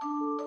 Thank you.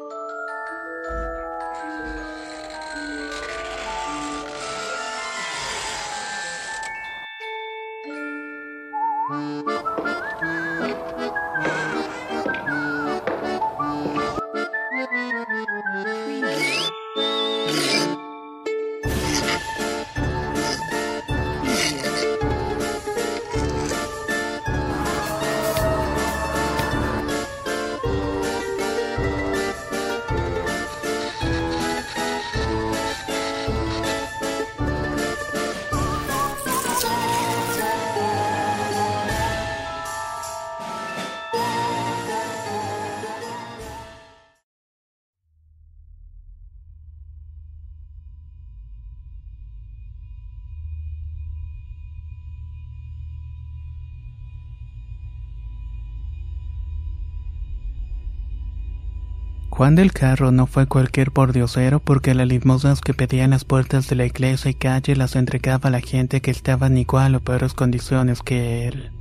Juan del Carro no fue cualquier pordiosero porque las limosnas que pedía en las puertas de la iglesia y calle las entregaba a la gente que estaba en igual o peores condiciones que él.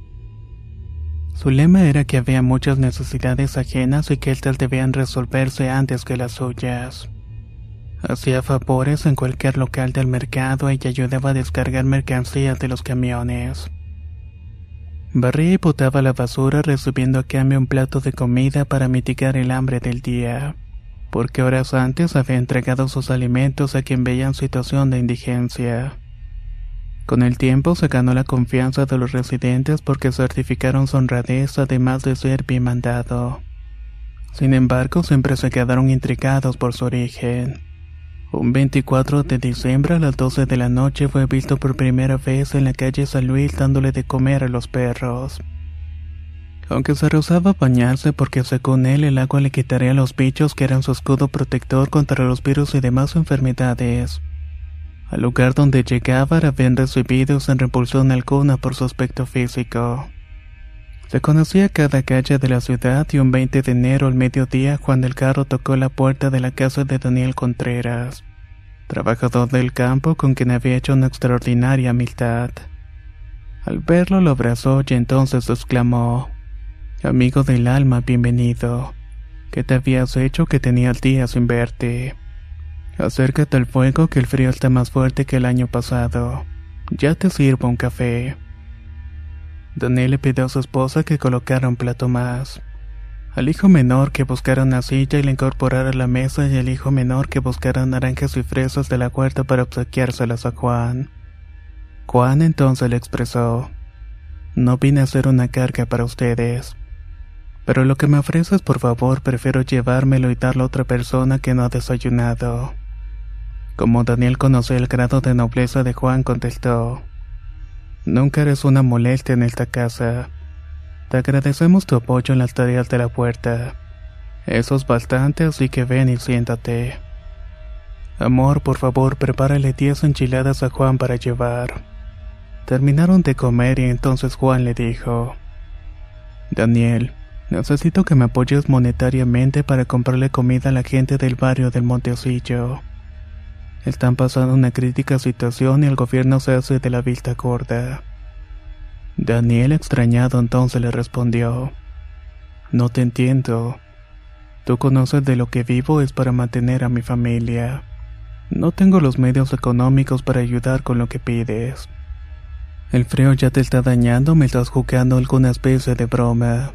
Su lema era que había muchas necesidades ajenas y que éstas debían resolverse antes que las suyas. Hacía favores en cualquier local del mercado y ayudaba a descargar mercancías de los camiones. Barría y botaba la basura recibiendo a cambio un plato de comida para mitigar el hambre del día, porque horas antes había entregado sus alimentos a quien veía en situación de indigencia. Con el tiempo se ganó la confianza de los residentes porque certificaron su honradez además de ser bien mandado. Sin embargo, siempre se quedaron intrigados por su origen. Un 24 de diciembre a las 12 de la noche fue visto por primera vez en la calle San Luis dándole de comer a los perros. Aunque se rehusaba a bañarse porque según él el agua le quitaría a los bichos que eran su escudo protector contra los virus y demás enfermedades. Al lugar donde llegaba era bien recibido sin repulsión alguna por su aspecto físico. Se conocía cada calle de la ciudad y un 20 de enero al mediodía Juan del Carro tocó la puerta de la casa de Daniel Contreras, trabajador del campo con quien había hecho una extraordinaria amistad. Al verlo lo abrazó y entonces exclamó, Amigo del alma, bienvenido. ¿Qué te habías hecho que tenía el día sin verte? Acércate al fuego que el frío está más fuerte que el año pasado. Ya te sirvo un café. Daniel le pidió a su esposa que colocara un plato más. Al hijo menor que buscara una silla y le incorporara a la mesa y al hijo menor que buscara naranjas y fresas de la huerta para obsequiárselas a Juan. Juan entonces le expresó, No vine a ser una carga para ustedes. Pero lo que me ofreces, por favor, prefiero llevármelo y darlo a otra persona que no ha desayunado. Como Daniel conoció el grado de nobleza de Juan, contestó, Nunca eres una molestia en esta casa. Te agradecemos tu apoyo en las tareas de la puerta. Eso es bastante, así que ven y siéntate. Amor, por favor, prepárale diez enchiladas a Juan para llevar. Terminaron de comer y entonces Juan le dijo, Daniel, necesito que me apoyes monetariamente para comprarle comida a la gente del barrio del Montecillo. Están pasando una crítica situación y el gobierno se hace de la vista gorda. Daniel extrañado entonces le respondió, No te entiendo. Tú conoces de lo que vivo es para mantener a mi familia. No tengo los medios económicos para ayudar con lo que pides. El frío ya te está dañando, me estás jugando alguna especie de broma.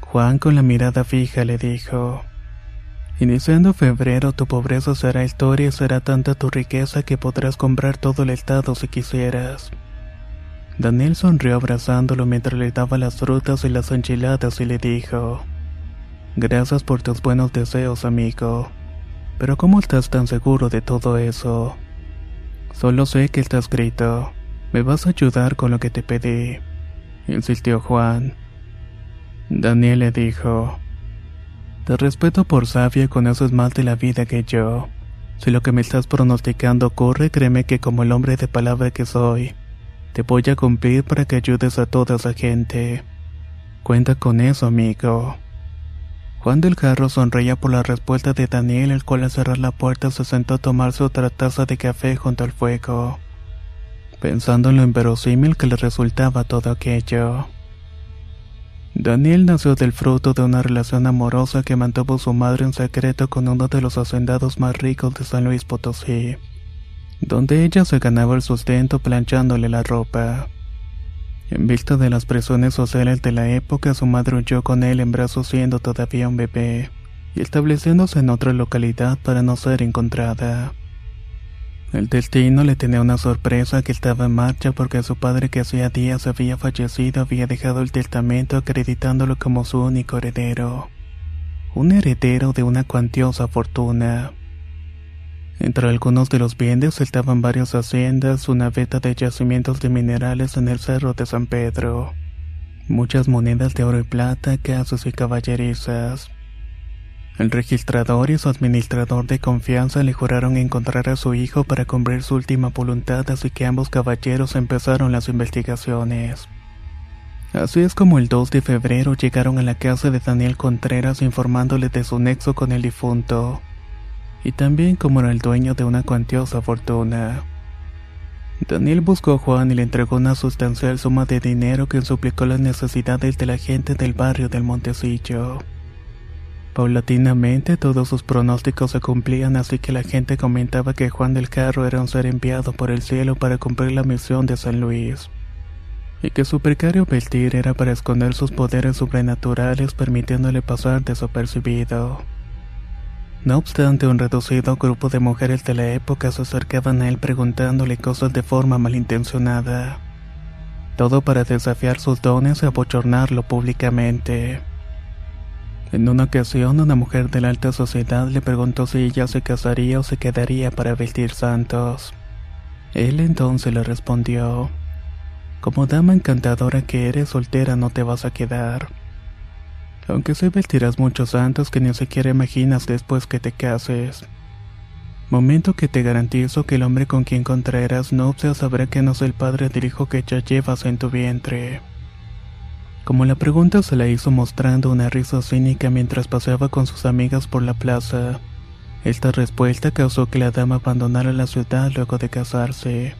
Juan con la mirada fija le dijo, Iniciando febrero tu pobreza será historia y será tanta tu riqueza que podrás comprar todo el estado si quisieras. Daniel sonrió abrazándolo mientras le daba las frutas y las enchiladas y le dijo, Gracias por tus buenos deseos, amigo. Pero ¿cómo estás tan seguro de todo eso? Solo sé que está escrito. Me vas a ayudar con lo que te pedí, insistió Juan. Daniel le dijo, Te respeto por sabia conoces más de la vida que yo. Si lo que me estás pronosticando ocurre, créeme que como el hombre de palabra que soy, te voy a cumplir para que ayudes a toda esa gente. Cuenta con eso, amigo. Juan del Carro sonreía por la respuesta de Daniel, el cual al cerrar la puerta se sentó a tomarse otra taza de café junto al fuego, pensando en lo inverosímil que le resultaba todo aquello. Daniel nació del fruto de una relación amorosa que mantuvo su madre en secreto con uno de los hacendados más ricos de San Luis Potosí, donde ella se ganaba el sustento planchándole la ropa. En vista de las presiones sociales de la época, su madre huyó con él en brazos siendo todavía un bebé, y estableciéndose en otra localidad para no ser encontrada. El destino le tenía una sorpresa que estaba en marcha porque su padre que hacía días había fallecido había dejado el testamento acreditándolo como su único heredero. Un heredero de una cuantiosa fortuna. Entre algunos de los bienes estaban varias haciendas, una veta de yacimientos de minerales en el cerro de San Pedro, muchas monedas de oro y plata, casas y caballerizas. El registrador y su administrador de confianza le juraron encontrar a su hijo para cumplir su última voluntad, así que ambos caballeros empezaron las investigaciones. Así es como el 2 de febrero llegaron a la casa de Daniel Contreras informándole de su nexo con el difunto y también como era el dueño de una cuantiosa fortuna. Daniel buscó a Juan y le entregó una sustancial suma de dinero que suplicó las necesidades de la gente del barrio del Montecillo. Paulatinamente todos sus pronósticos se cumplían así que la gente comentaba que Juan del Carro era un ser enviado por el cielo para cumplir la misión de San Luis, y que su precario vestir era para esconder sus poderes sobrenaturales permitiéndole pasar desapercibido. No obstante, un reducido grupo de mujeres de la época se acercaban a él preguntándole cosas de forma malintencionada. Todo para desafiar sus dones y abochornarlo públicamente. En una ocasión, una mujer de la alta sociedad le preguntó si ella se casaría o se quedaría para vestir santos. Él entonces le respondió, Como dama encantadora que eres soltera no te vas a quedar aunque se vestirás muchos santos que ni siquiera imaginas después que te cases. Momento que te garantizo que el hombre con quien contraerás nupcias sabrá que no es el padre del hijo que ya llevas en tu vientre. Como la pregunta se la hizo mostrando una risa cínica mientras paseaba con sus amigas por la plaza, esta respuesta causó que la dama abandonara la ciudad luego de casarse.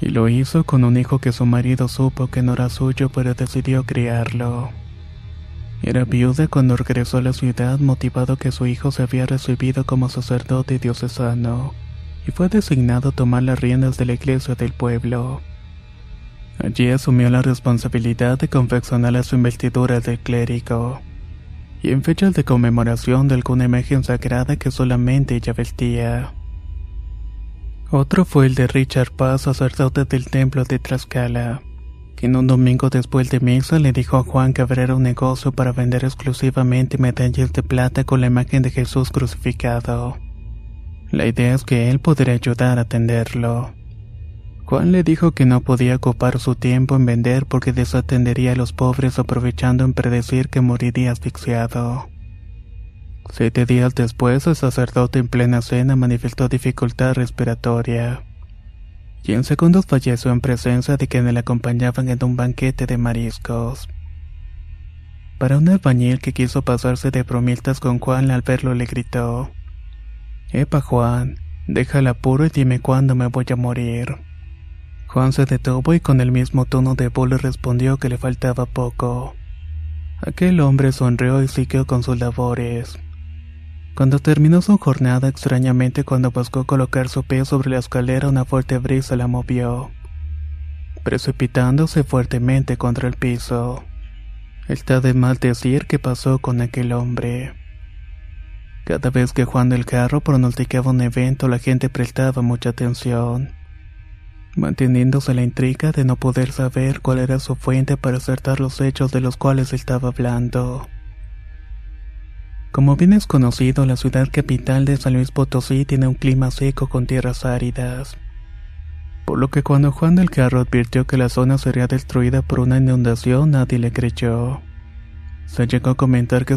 Y lo hizo con un hijo que su marido supo que no era suyo pero decidió criarlo. Era viuda cuando regresó a la ciudad motivado que su hijo se había recibido como sacerdote diocesano y fue designado a tomar las riendas de la iglesia del pueblo. Allí asumió la responsabilidad de confeccionar las investiduras del clérigo y en fechas de conmemoración de alguna imagen sagrada que solamente ella vestía. Otro fue el de Richard Paz, sacerdote del templo de Tlaxcala que en un domingo después de misa le dijo a Juan que abriera un negocio para vender exclusivamente medallas de plata con la imagen de Jesús crucificado. La idea es que él podría ayudar a atenderlo. Juan le dijo que no podía ocupar su tiempo en vender porque desatendería a los pobres aprovechando en predecir que moriría asfixiado. Siete días después, el sacerdote en plena cena manifestó dificultad respiratoria y en segundos falleció en presencia de quienes le acompañaban en un banquete de mariscos. Para un albañil que quiso pasarse de bromiltas con Juan al verlo le gritó: Epa Juan, déjala puro y dime cuándo me voy a morir. Juan se detuvo y con el mismo tono de voz le respondió que le faltaba poco. Aquel hombre sonrió y siguió con sus labores. Cuando terminó su jornada, extrañamente cuando buscó colocar su pie sobre la escalera, una fuerte brisa la movió, precipitándose fuertemente contra el piso. Está de mal decir qué pasó con aquel hombre. Cada vez que Juan del Carro pronosticaba un evento, la gente prestaba mucha atención, manteniéndose la intriga de no poder saber cuál era su fuente para acertar los hechos de los cuales estaba hablando. Como bien es conocido, la ciudad capital de San Luis Potosí tiene un clima seco con tierras áridas. Por lo que cuando Juan del Carro advirtió que la zona sería destruida por una inundación, nadie le creyó. Se llegó a comentar que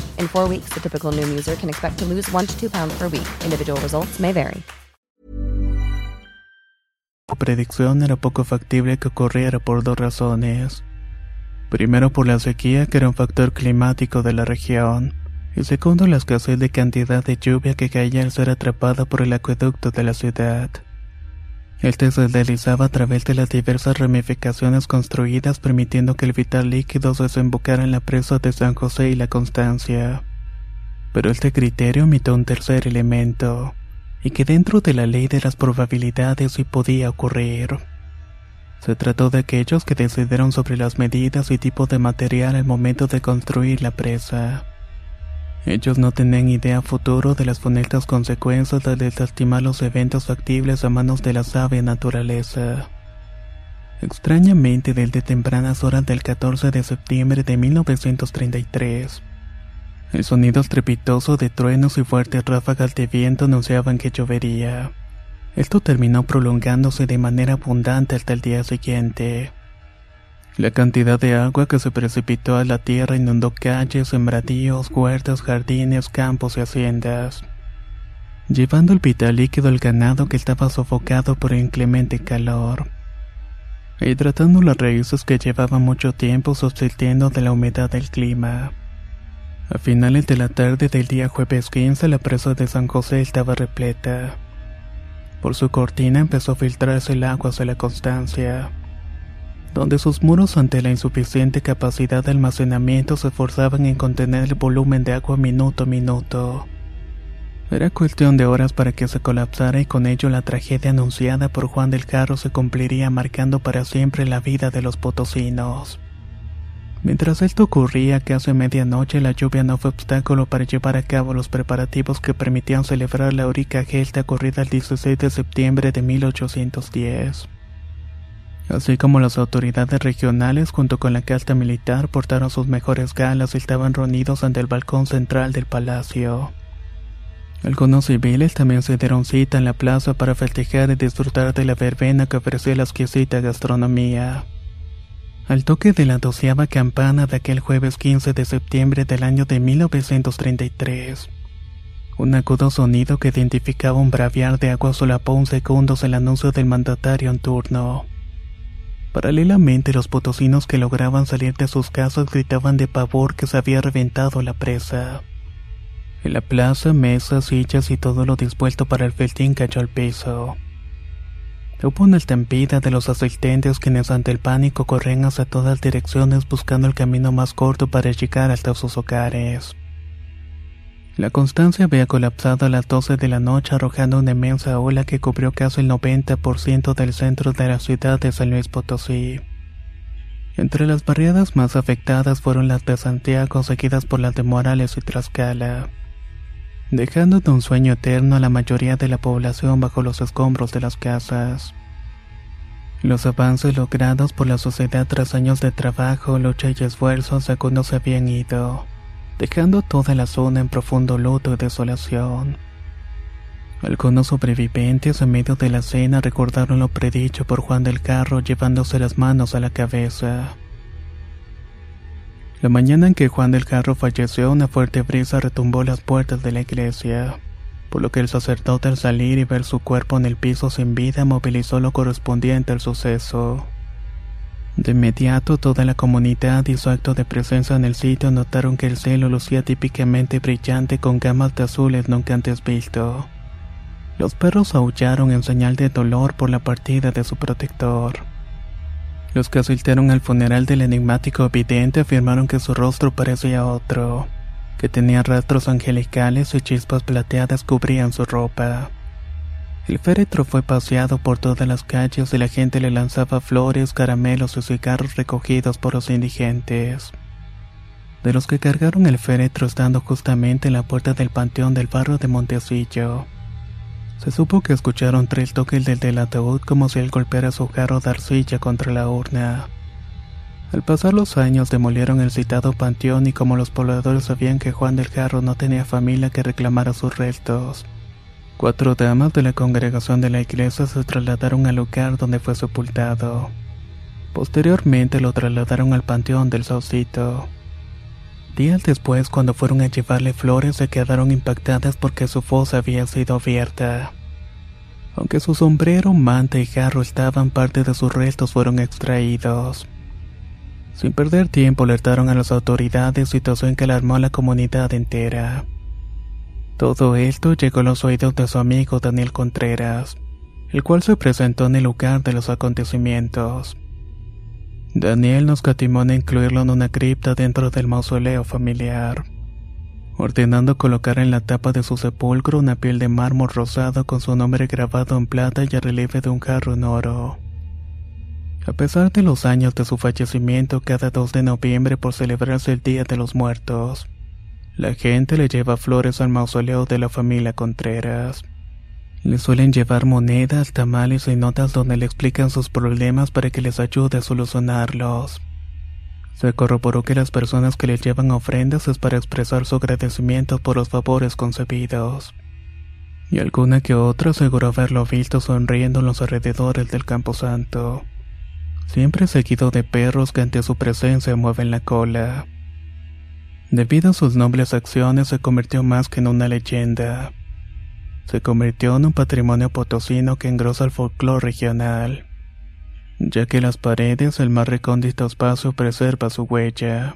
In four weeks, the typical Noom user can expect to lose one to two pounds per week. Individual results may vary. Su predicción era poco factible que ocurriera por dos razones. Primero por la sequía, que era un factor climático de la región, y segundo la escasez de cantidad de lluvia que caía al ser atrapada por el acueducto de la ciudad. Este se deslizaba a través de las diversas ramificaciones construidas permitiendo que el vital líquido se desembocara en la presa de San José y la Constancia. Pero este criterio omitió un tercer elemento, y que dentro de la ley de las probabilidades sí podía ocurrir. Se trató de aquellos que decidieron sobre las medidas y tipo de material al momento de construir la presa. Ellos no tenían idea futuro de las funestas consecuencias de desestimar los eventos factibles a manos de la sabia naturaleza. Extrañamente, desde tempranas horas del 14 de septiembre de 1933, el sonido estrepitoso de truenos y fuertes ráfagas de viento anunciaban que llovería. Esto terminó prolongándose de manera abundante hasta el día siguiente. La cantidad de agua que se precipitó a la tierra inundó calles, sembradíos, huertas, jardines, campos y haciendas, llevando el vital líquido al ganado que estaba sofocado por el inclemente calor, hidratando las raíces que llevaban mucho tiempo subsistiendo de la humedad del clima. A finales de la tarde del día jueves 15 la presa de San José estaba repleta. Por su cortina empezó a filtrarse el agua hacia la Constancia donde sus muros ante la insuficiente capacidad de almacenamiento se esforzaban en contener el volumen de agua minuto a minuto. Era cuestión de horas para que se colapsara y con ello la tragedia anunciada por Juan del Carro se cumpliría marcando para siempre la vida de los potosinos. Mientras esto ocurría casi a medianoche la lluvia no fue obstáculo para llevar a cabo los preparativos que permitían celebrar la Eurica Gelta ocurrida el 16 de septiembre de 1810 así como las autoridades regionales junto con la casta militar portaron sus mejores galas y estaban reunidos ante el balcón central del palacio. Algunos civiles también se dieron cita en la plaza para festejar y disfrutar de la verbena que ofrecía la exquisita gastronomía. Al toque de la doceava campana de aquel jueves 15 de septiembre del año de 1933, un agudo sonido que identificaba un braviar de agua solapó un segundo el anuncio del mandatario en turno. Paralelamente, los potosinos que lograban salir de sus casas gritaban de pavor que se había reventado la presa. En la plaza, mesas, sillas y todo lo dispuesto para el festín cayó al piso. Hubo una estampida de los asistentes quienes ante el pánico corrían hacia todas direcciones buscando el camino más corto para llegar hasta sus hogares. La Constancia había colapsado a las 12 de la noche arrojando una inmensa ola que cubrió casi el 90% del centro de la ciudad de San Luis Potosí. Entre las barriadas más afectadas fueron las de Santiago seguidas por las de Morales y Tlaxcala, dejando de un sueño eterno a la mayoría de la población bajo los escombros de las casas. Los avances logrados por la sociedad tras años de trabajo, lucha y esfuerzos no se habían ido, dejando toda la zona en profundo luto y desolación. Algunos sobrevivientes en medio de la cena recordaron lo predicho por Juan del Carro llevándose las manos a la cabeza. La mañana en que Juan del Carro falleció, una fuerte brisa retumbó las puertas de la iglesia por lo que el sacerdote al salir y ver su cuerpo en el piso sin vida movilizó lo correspondiente al suceso. De inmediato toda la comunidad y su acto de presencia en el sitio notaron que el cielo lucía típicamente brillante con gamas de azules nunca antes visto. Los perros aullaron en señal de dolor por la partida de su protector. Los que asistieron al funeral del enigmático vidente afirmaron que su rostro parecía otro que tenía rastros angelicales y chispas plateadas cubrían su ropa. El féretro fue paseado por todas las calles y la gente le lanzaba flores, caramelos y cigarros recogidos por los indigentes. De los que cargaron el féretro estando justamente en la puerta del panteón del barrio de Montecillo. Se supo que escucharon tres toques del del ataúd como si él golpeara su jarro de arcilla contra la urna. Al pasar los años demolieron el citado panteón y como los pobladores sabían que Juan del Carro no tenía familia que reclamara sus restos, cuatro damas de la congregación de la iglesia se trasladaron al lugar donde fue sepultado. Posteriormente lo trasladaron al panteón del Saucito. Días después, cuando fueron a llevarle flores, se quedaron impactadas porque su fosa había sido abierta. Aunque su sombrero, manta y jarro estaban, parte de sus restos fueron extraídos. Sin perder tiempo alertaron a las autoridades, situación que alarmó a la comunidad entera. Todo esto llegó a los oídos de su amigo Daniel Contreras, el cual se presentó en el lugar de los acontecimientos. Daniel nos catimó en incluirlo en una cripta dentro del mausoleo familiar, ordenando colocar en la tapa de su sepulcro una piel de mármol rosado con su nombre grabado en plata y el relieve de un jarro en oro. A pesar de los años de su fallecimiento cada 2 de noviembre por celebrarse el Día de los Muertos, la gente le lleva flores al mausoleo de la familia Contreras. Le suelen llevar monedas, tamales y notas donde le explican sus problemas para que les ayude a solucionarlos. Se corroboró que las personas que le llevan ofrendas es para expresar su agradecimiento por los favores concebidos. Y alguna que otra aseguró haberlo visto sonriendo en los alrededores del Camposanto siempre seguido de perros que ante su presencia mueven la cola. Debido a sus nobles acciones se convirtió más que en una leyenda. Se convirtió en un patrimonio potosino que engrosa el folclore regional, ya que las paredes del más recóndito espacio preserva su huella.